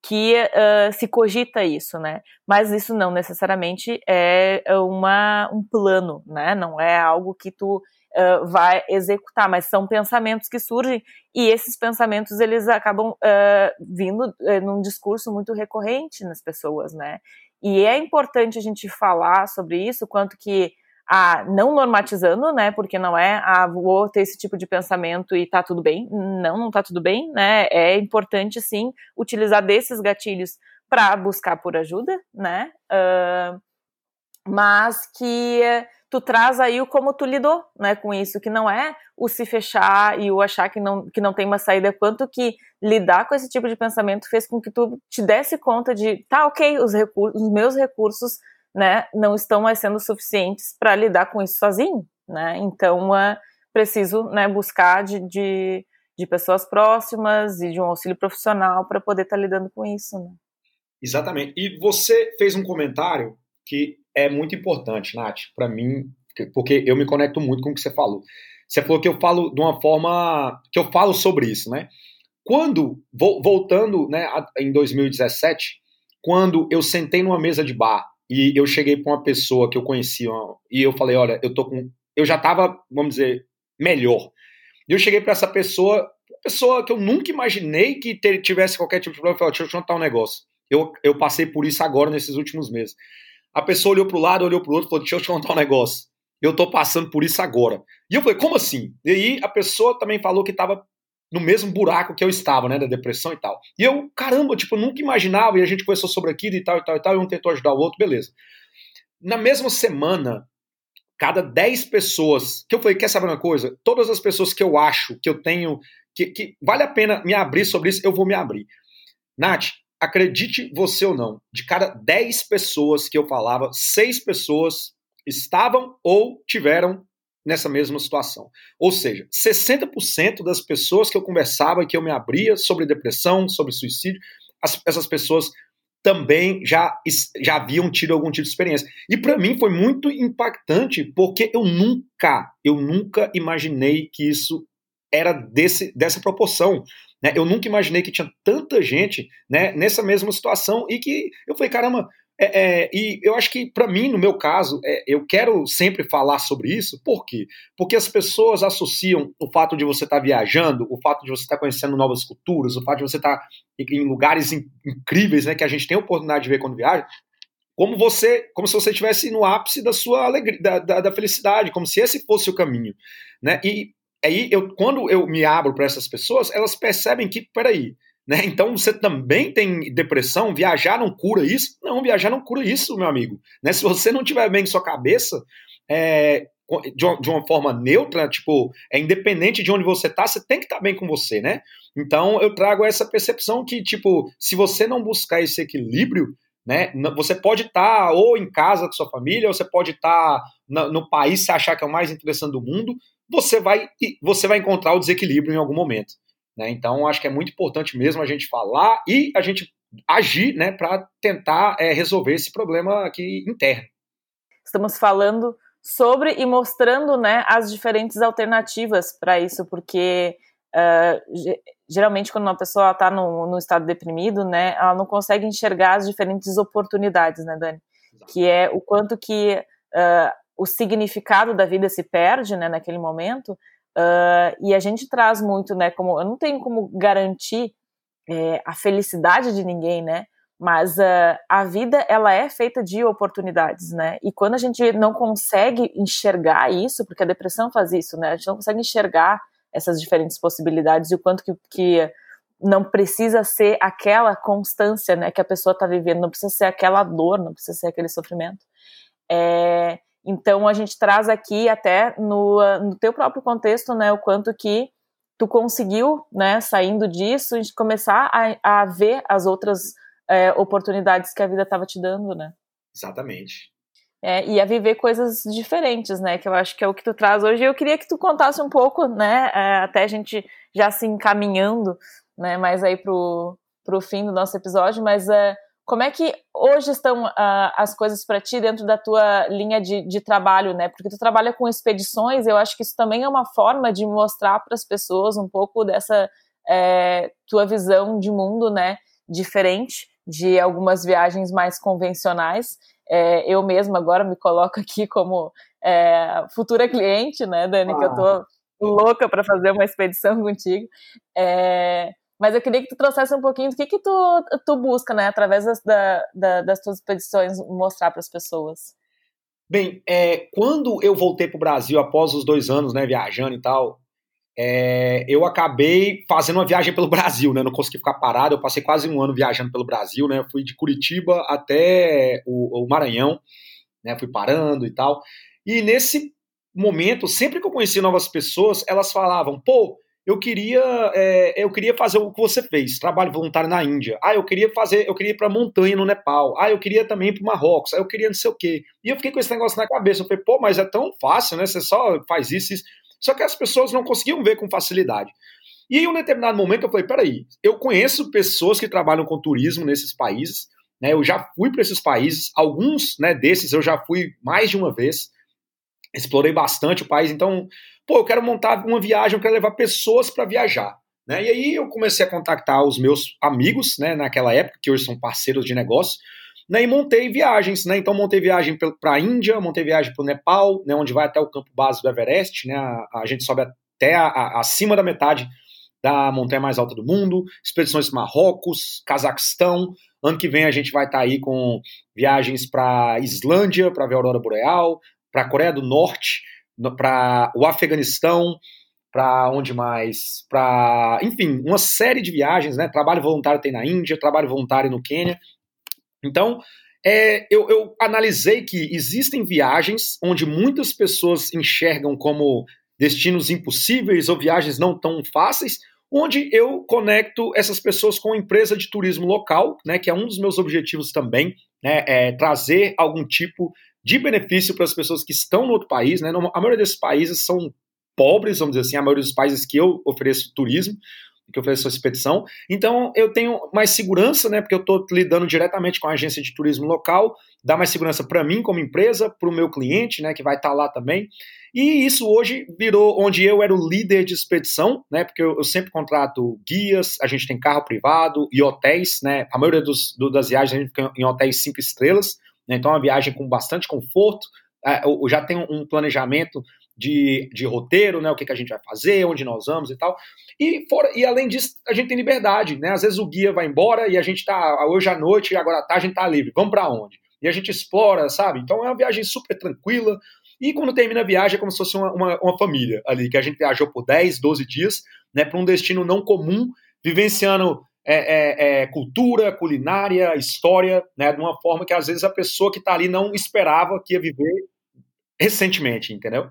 Que uh, se cogita isso, né? Mas isso não necessariamente é uma, um plano, né? Não é algo que tu uh, vai executar, mas são pensamentos que surgem e esses pensamentos eles acabam uh, vindo uh, num discurso muito recorrente nas pessoas, né? E é importante a gente falar sobre isso, quanto que a não normatizando, né? Porque não é ah, vou ter esse tipo de pensamento e tá tudo bem. Não, não tá tudo bem, né? É importante sim utilizar desses gatilhos para buscar por ajuda, né? Uh, mas que tu traz aí o como tu lidou, né, com isso, que não é o se fechar e o achar que não, que não tem uma saída, quanto que lidar com esse tipo de pensamento fez com que tu te desse conta de, tá, ok, os, recursos, os meus recursos, né, não estão mais sendo suficientes para lidar com isso sozinho, né, então uh, preciso, né, buscar de, de, de, pessoas próximas e de um auxílio profissional para poder estar tá lidando com isso, né. Exatamente. E você fez um comentário que é muito importante, Nath, para mim, porque eu me conecto muito com o que você falou. Você falou que eu falo de uma forma que eu falo sobre isso, né? Quando, voltando né, em 2017, quando eu sentei numa mesa de bar e eu cheguei para uma pessoa que eu conhecia e eu falei, olha, eu tô com, eu já estava, vamos dizer, melhor. E eu cheguei para essa pessoa, pessoa que eu nunca imaginei que tivesse qualquer tipo de problema, eu falei, deixa eu te contar um negócio. Eu, eu passei por isso agora nesses últimos meses. A pessoa olhou para o lado, olhou para o outro, falou: Deixa eu te contar um negócio. Eu estou passando por isso agora. E eu falei: Como assim? E aí a pessoa também falou que estava no mesmo buraco que eu estava, né, da depressão e tal. E eu, caramba, tipo, eu nunca imaginava, e a gente conversou sobre aquilo e tal e tal e tal, e um tentou ajudar o outro, beleza. Na mesma semana, cada 10 pessoas, que eu falei, quer saber uma coisa? Todas as pessoas que eu acho que eu tenho, que, que vale a pena me abrir sobre isso, eu vou me abrir. Nath, acredite você ou não, de cada 10 pessoas que eu falava, 6 pessoas estavam ou tiveram nessa mesma situação. Ou seja, 60% das pessoas que eu conversava, que eu me abria sobre depressão, sobre suicídio, as, essas pessoas também já, já haviam tido algum tipo de experiência. E para mim foi muito impactante, porque eu nunca, eu nunca imaginei que isso era desse, dessa proporção. Né? Eu nunca imaginei que tinha tanta gente né, nessa mesma situação e que eu falei, caramba, é, é, e eu acho que, para mim, no meu caso, é, eu quero sempre falar sobre isso, por quê? Porque as pessoas associam o fato de você estar tá viajando, o fato de você estar tá conhecendo novas culturas, o fato de você estar tá em lugares incríveis né, que a gente tem a oportunidade de ver quando viaja, como você, como se você estivesse no ápice da sua alegria, da, da, da, felicidade, como se esse fosse o caminho, né? E aí eu, quando eu me abro para essas pessoas, elas percebem que, peraí, né? Então você também tem depressão, viajar não cura isso? Não, viajar não cura isso, meu amigo. Né? Se você não tiver bem em sua cabeça, é, de, uma, de, uma, forma neutra, tipo, é independente de onde você tá, você tem que estar tá bem com você, né? Então eu trago essa percepção que, tipo, se você não buscar esse equilíbrio, né? Você pode estar tá ou em casa com sua família, ou você pode estar tá no país se achar que é o mais interessante do mundo, você vai, você vai encontrar o desequilíbrio em algum momento. Né? Então, acho que é muito importante mesmo a gente falar e a gente agir né, para tentar é, resolver esse problema aqui interno. Estamos falando sobre e mostrando né, as diferentes alternativas para isso, porque uh, geralmente quando uma pessoa está no, no, estado deprimido, né, ela não consegue enxergar as diferentes oportunidades, né, Dani? Exato. Que é o quanto que uh, o significado da vida se perde, né, naquele momento, uh, e a gente traz muito, né, como, eu não tenho como garantir é, a felicidade de ninguém, né, mas uh, a vida, ela é feita de oportunidades, né, e quando a gente não consegue enxergar isso, porque a depressão faz isso, né, a gente não consegue enxergar essas diferentes possibilidades e o quanto que, que não precisa ser aquela constância, né, que a pessoa está vivendo, não precisa ser aquela dor, não precisa ser aquele sofrimento. É, então a gente traz aqui até no, no teu próprio contexto, né, o quanto que tu conseguiu, né, saindo disso, de começar a, a ver as outras é, oportunidades que a vida estava te dando, né? Exatamente. É, e a viver coisas diferentes, né? Que eu acho que é o que tu traz hoje. Eu queria que tu contasse um pouco, né? É, até a gente já se encaminhando, né? Mais aí pro, pro fim do nosso episódio, mas é, como é que hoje estão uh, as coisas para ti dentro da tua linha de, de, trabalho, né? Porque tu trabalha com expedições, eu acho que isso também é uma forma de mostrar para as pessoas um pouco dessa é, tua visão de mundo, né? Diferente de algumas viagens mais convencionais. É, eu mesma agora me coloco aqui como é, futura cliente, né, Dani? Ah. Que eu tô ah. louca para fazer uma expedição (laughs) contigo. É, mas eu queria que tu trouxesse um pouquinho do que, que tu, tu busca, né, através das, da, da, das tuas expedições, mostrar para as pessoas. Bem, é, quando eu voltei para o Brasil após os dois anos, né, viajando e tal, é, eu acabei fazendo uma viagem pelo Brasil, né? Não consegui ficar parado. Eu passei quase um ano viajando pelo Brasil, né? fui de Curitiba até o, o Maranhão, né? Fui parando e tal. E nesse momento, sempre que eu conhecia novas pessoas, elas falavam: pô, eu queria, é, eu queria fazer o que você fez, trabalho voluntário na Índia. Ah, eu queria fazer, eu queria ir para montanha no Nepal. Ah, eu queria também para Marrocos. Ah, eu queria não sei o quê. E eu fiquei com esse negócio na cabeça. Eu falei, pô, mas é tão fácil, né? Você só faz isso, isso. Só que as pessoas não conseguiam ver com facilidade. E em um determinado momento eu falei, peraí, eu conheço pessoas que trabalham com turismo nesses países, né? Eu já fui para esses países, alguns, né, desses eu já fui mais de uma vez explorei bastante o país, então, pô, eu quero montar uma viagem, eu quero levar pessoas para viajar. Né? E aí eu comecei a contactar os meus amigos, né, naquela época, que hoje são parceiros de negócio, né, e montei viagens, né? Então montei viagem para a Índia, montei viagem para o Nepal, né, onde vai até o campo base do Everest, né? A, a gente sobe até a, a, acima da metade da montanha mais alta do mundo, expedições Marrocos, Cazaquistão. Ano que vem a gente vai estar tá aí com viagens para Islândia para ver a aurora boreal, para a Coreia do Norte, para o Afeganistão, para onde mais? Para, enfim, uma série de viagens, né? Trabalho voluntário tem na Índia, trabalho voluntário no Quênia. Então, é, eu, eu analisei que existem viagens onde muitas pessoas enxergam como destinos impossíveis ou viagens não tão fáceis, onde eu conecto essas pessoas com a empresa de turismo local, né, que é um dos meus objetivos também, né, é trazer algum tipo de benefício para as pessoas que estão no outro país, né? A maioria desses países são pobres, vamos dizer assim, a maioria dos países que eu ofereço turismo, que eu ofereço expedição. Então eu tenho mais segurança, né? Porque eu estou lidando diretamente com a agência de turismo local, dá mais segurança para mim como empresa, para o meu cliente, né? Que vai estar tá lá também. E isso hoje virou onde eu era o líder de expedição, né? Porque eu, eu sempre contrato guias, a gente tem carro privado e hotéis, né? A maioria dos, do, das viagens a gente fica em hotéis cinco estrelas. Né? Então, é uma viagem com bastante conforto. É, já tenho um planejamento de, de roteiro, né? O que, que a gente vai fazer, onde nós vamos e tal. E, fora, e além disso, a gente tem liberdade, né? Às vezes o guia vai embora e a gente tá hoje à noite e agora à tarde a gente tá livre. Vamos para onde? E a gente explora, sabe? Então é uma viagem super tranquila. E quando termina a viagem é como se fosse uma, uma, uma família ali, que a gente viajou por 10, 12 dias, né? Para um destino não comum, vivenciando é, é, é, cultura, culinária, história, né, de uma forma que às vezes a pessoa que está ali não esperava que ia viver recentemente, entendeu?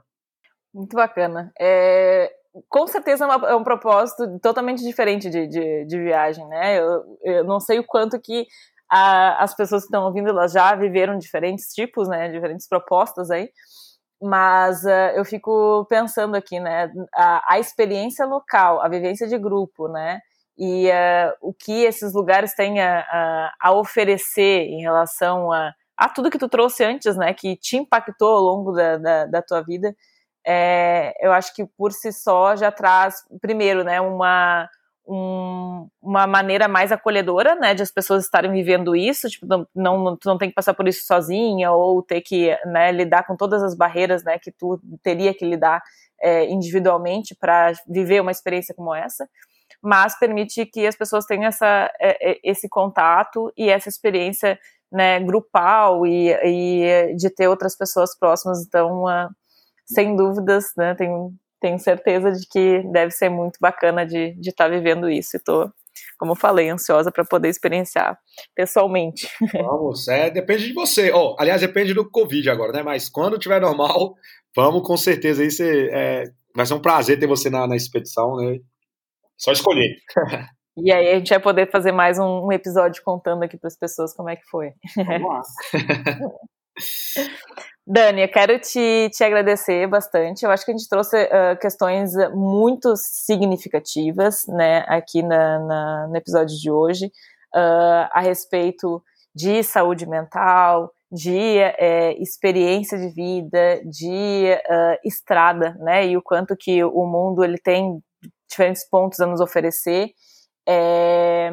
Muito bacana. É, com certeza é, uma, é, um propósito totalmente diferente de, de, de viagem, né? Eu, eu, não sei o quanto que a, as pessoas que estão ouvindo elas já viveram diferentes tipos, né? Diferentes propostas aí. Mas uh, eu fico pensando aqui, né? A, a experiência local, a vivência de grupo, né? E uh, o que esses lugares têm a, a, a, oferecer em relação a, a tudo que tu trouxe antes, né, que te impactou ao longo da, da, da tua vida, é, eu acho que por si só já traz, primeiro, né, uma, um, uma maneira mais acolhedora, né, de as pessoas estarem vivendo isso, tipo, não, não, tu não tem que passar por isso sozinha ou ter que, né, lidar com todas as barreiras, né, que tu teria que lidar é, individualmente para viver uma experiência como essa mas permite que as pessoas tenham essa, é, é, esse contato e essa experiência né, grupal e, e de ter outras pessoas próximas. Então, uh, sem dúvidas, né, tenho, tenho certeza de que deve ser muito bacana de estar tá vivendo isso. Estou, como falei, ansiosa para poder experienciar pessoalmente. (laughs) Vamos, é, depende de você. Oh, aliás, depende do Covid agora, né? Mas quando tiver normal, vamos com certeza aí. Você, é, vai ser um prazer ter você na, na expedição, né? Só escolher. (laughs) E aí a gente vai poder fazer mais um, um episódio contando aqui para as pessoas como é que foi. Vamos lá. (laughs) Dani, eu quero te, te agradecer bastante. Eu acho que a gente trouxe uh, questões muito significativas né, aqui na, na, no episódio de hoje uh, a respeito de saúde mental, de é, experiência de vida, de uh, estrada, né? E o quanto que o mundo ele tem diferentes pontos a nos oferecer. É,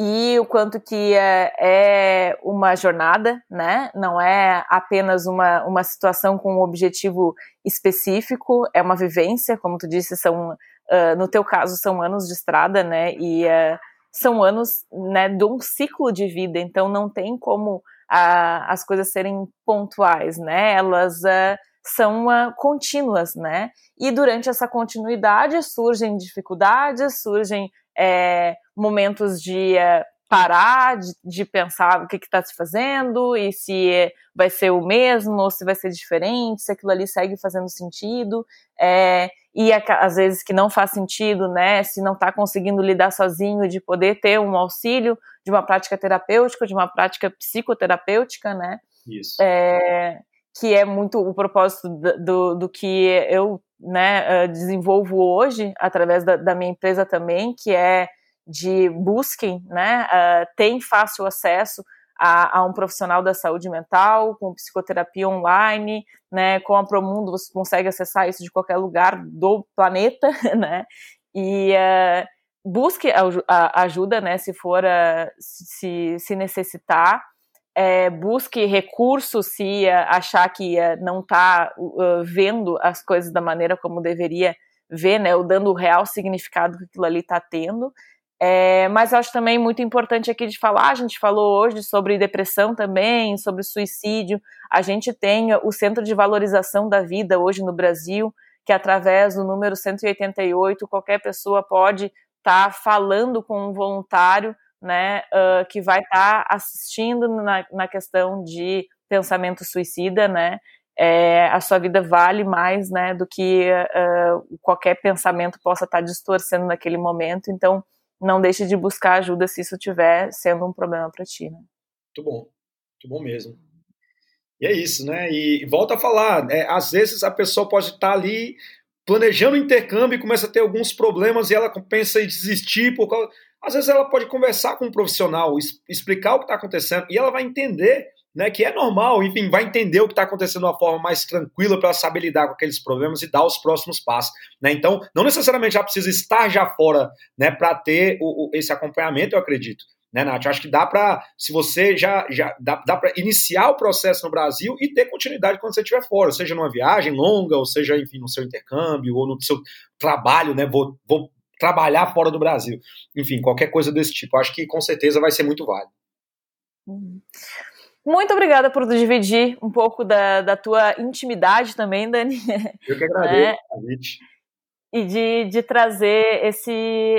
e o quanto que é, é, uma jornada, né? Não é apenas uma, uma situação com um objetivo específico, é uma vivência, como tu disse, são, uh, no teu caso, são anos de estrada, né? E uh, são anos né, de um ciclo de vida, então não tem como a, as coisas serem pontuais, né? Elas uh, são uh, contínuas, né? E durante essa continuidade surgem dificuldades, surgem é, momentos de uh, parar, de, de, pensar o que está se fazendo e se vai ser o mesmo ou se vai ser diferente, se aquilo ali segue fazendo sentido. É, e às vezes que não faz sentido, né? Se não está conseguindo lidar sozinho, de poder ter um auxílio de uma prática terapêutica, de uma prática psicoterapêutica, né? Isso. É, que é muito o propósito do, do que eu né, desenvolvo hoje através da, da minha empresa também, que é de busquem, né, uh, tem fácil acesso a, a, um profissional da saúde mental, com psicoterapia online, né, com a Promundo você consegue acessar isso de qualquer lugar do planeta, (laughs) né, e uh, busque a, a, ajuda, né, se for, uh, se, se necessitar, é, busque recursos se achar que não está vendo as coisas da maneira como deveria ver, né, ou dando o real significado que aquilo ali está tendo, é, mas acho também muito importante aqui de falar, a gente falou hoje sobre depressão também, sobre suicídio. A gente tem o Centro de Valorização da Vida hoje no Brasil, que através do número 188, qualquer pessoa pode estar tá falando com um voluntário, né, uh, que vai estar tá assistindo na, na questão de pensamento suicida, né, é, a sua vida vale mais, né, do que uh, qualquer pensamento possa estar tá distorcendo naquele momento. Então, não deixe de buscar ajuda se isso estiver sendo um problema para ti. Né? Muito bom, muito bom mesmo. E é isso, né? E volta a falar, é, às vezes a pessoa pode estar ali planejando intercâmbio e começa a ter alguns problemas e ela pensa em desistir por causa. Às vezes ela pode conversar com um profissional, explicar o que está acontecendo e ela vai entender né, que é normal, enfim, vai entender o que está acontecendo de uma forma mais tranquila para saber lidar com aqueles problemas e dar os próximos passos. Né? Então, não necessariamente já precisa estar já fora né, para ter o, o, esse acompanhamento, eu acredito. Né, Nath? Acho que dá para, se você já, já dá, dá para iniciar o processo no Brasil e ter continuidade quando você estiver fora, seja numa viagem longa, ou seja, enfim, no seu intercâmbio, ou no seu trabalho, né? Vou, vou trabalhar fora do Brasil. Enfim, qualquer coisa desse tipo. Acho que com certeza vai ser muito válido. Uhum. Muito obrigada por dividir um pouco da, da tua intimidade também, Dani. Eu que (laughs) agradeço o convite. E de, de trazer esse,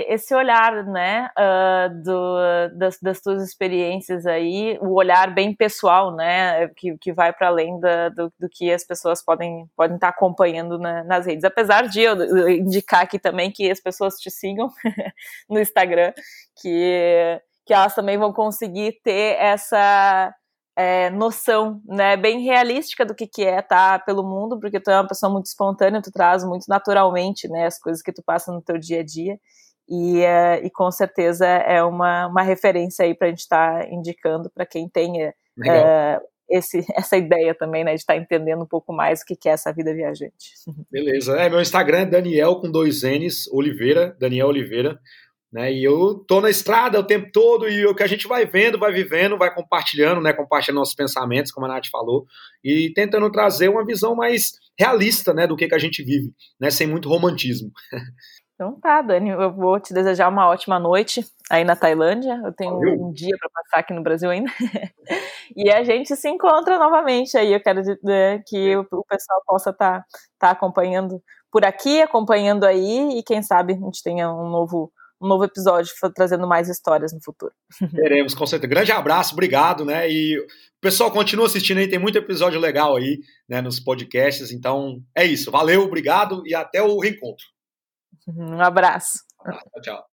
esse olhar, né, uh, do, das, das tuas experiências aí, o olhar bem pessoal, né, que, que vai para além da, do, do que as pessoas podem, podem estar tá acompanhando na, nas redes. Apesar de eu indicar aqui também que as pessoas te sigam (laughs) no Instagram, que, que elas também vão conseguir ter essa é, noção, né, bem realística do que, que é estar pelo mundo, porque tu é uma pessoa muito espontânea, tu traz muito naturalmente, né, as coisas que tu passa no teu dia a dia, e, é, e com certeza é uma, uma referência aí para a gente estar tá indicando para quem tenha é, esse, (laughs) essa ideia também, né, de estar tá entendendo um pouco mais o que, que é essa vida viajante. (laughs) Beleza, é, meu Instagram é Daniel com dois N's, Oliveira, Daniel Oliveira, né? E eu tô na estrada o tempo todo e o que a gente vai vendo, vai vivendo, vai compartilhando, né? Compartilhando nossos pensamentos, como a Nath falou, e tentando trazer uma visão mais realista, né? Do que, que a gente vive, né? Sem muito romantismo. Então tá, Dani, eu vou te desejar uma ótima noite aí na Tailândia. Eu tenho Valeu. um dia para passar aqui no Brasil ainda. (laughs) e a gente se encontra novamente aí. Eu quero né, que o, pessoal possa estar tá, tá acompanhando por aqui, acompanhando aí, e quem sabe a gente tenha um novo um novo episódio trazendo mais histórias no futuro. Teremos, com certeza. Grande abraço, obrigado, né? E o pessoal continua assistindo aí, tem muito episódio legal aí, né, nos podcasts. Então, é isso. Valeu, obrigado e até o reencontro. (laughs) Um abraço. tchau.